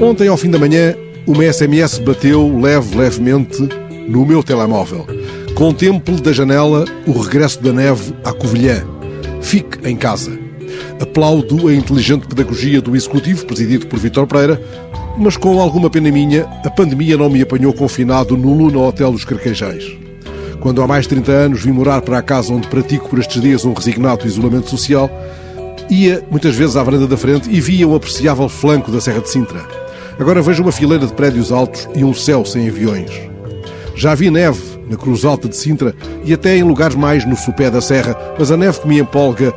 Ontem, ao fim da manhã, uma SMS bateu leve, levemente no meu telemóvel. Contemple da janela o regresso da neve à Covilhã. Fique em casa. Aplaudo a inteligente pedagogia do Executivo, presidido por Vítor Pereira, mas com alguma pena minha, a pandemia não me apanhou confinado no Luna Hotel dos Carquejais. Quando há mais de 30 anos vim morar para a casa onde pratico por estes dias um resignado isolamento social, ia muitas vezes à varanda da frente e via o apreciável flanco da Serra de Sintra. Agora vejo uma fileira de prédios altos e um céu sem aviões. Já vi neve na Cruz Alta de Sintra e até em lugares mais no sopé da serra, mas a neve que me empolga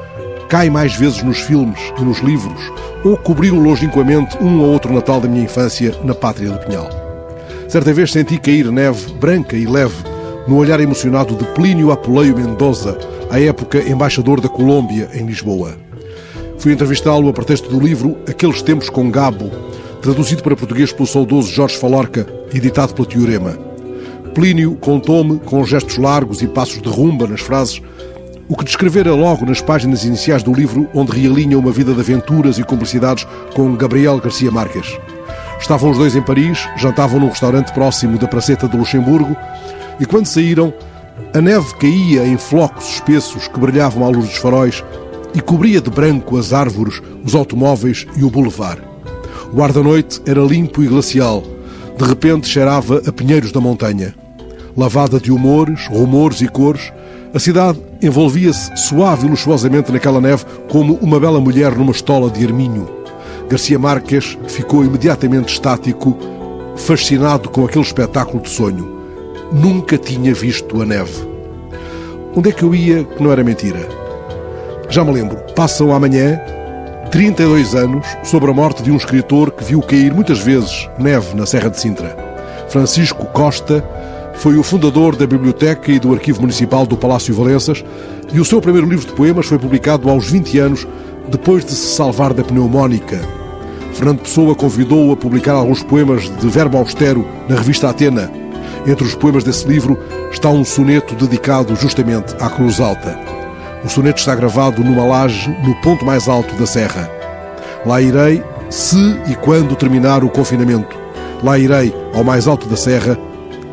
cai mais vezes nos filmes e nos livros, ou cobriu longínquamente um ou outro Natal da minha infância na pátria do Pinhal. Certa vez senti cair neve branca e leve no olhar emocionado de Plínio Apuleio Mendoza, à época embaixador da Colômbia em Lisboa. Fui entrevistá-lo a pretexto do livro Aqueles Tempos com Gabo, traduzido para português pelo saudoso Jorge Falorca, editado pela Teorema. Plínio contou-me, com gestos largos e passos de rumba nas frases, o que descrevera logo nas páginas iniciais do livro, onde realinha uma vida de aventuras e cumplicidades com Gabriel Garcia Marques. Estavam os dois em Paris, jantavam num restaurante próximo da Praceta de Luxemburgo, e quando saíram, a neve caía em flocos espessos que brilhavam à luz dos faróis e cobria de branco as árvores, os automóveis e o boulevard. O ar da noite era limpo e glacial. De repente cheirava a pinheiros da montanha. Lavada de humores, rumores e cores, a cidade envolvia-se suave e luxuosamente naquela neve como uma bela mulher numa estola de arminho. Garcia Marques ficou imediatamente estático, fascinado com aquele espetáculo de sonho. Nunca tinha visto a neve. Onde é que eu ia que não era mentira? Já me lembro, passam amanhã 32 anos sobre a morte de um escritor que viu cair muitas vezes neve na Serra de Sintra. Francisco Costa foi o fundador da Biblioteca e do Arquivo Municipal do Palácio Valenças e o seu primeiro livro de poemas foi publicado aos 20 anos, depois de se salvar da pneumónica. Fernando Pessoa convidou-o a publicar alguns poemas de verbo austero na revista Atena. Entre os poemas desse livro está um soneto dedicado justamente à Cruz Alta. O soneto está gravado numa laje no ponto mais alto da serra. Lá irei se e quando terminar o confinamento. Lá irei ao mais alto da serra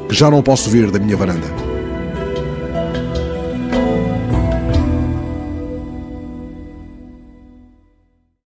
que já não posso ver da minha varanda.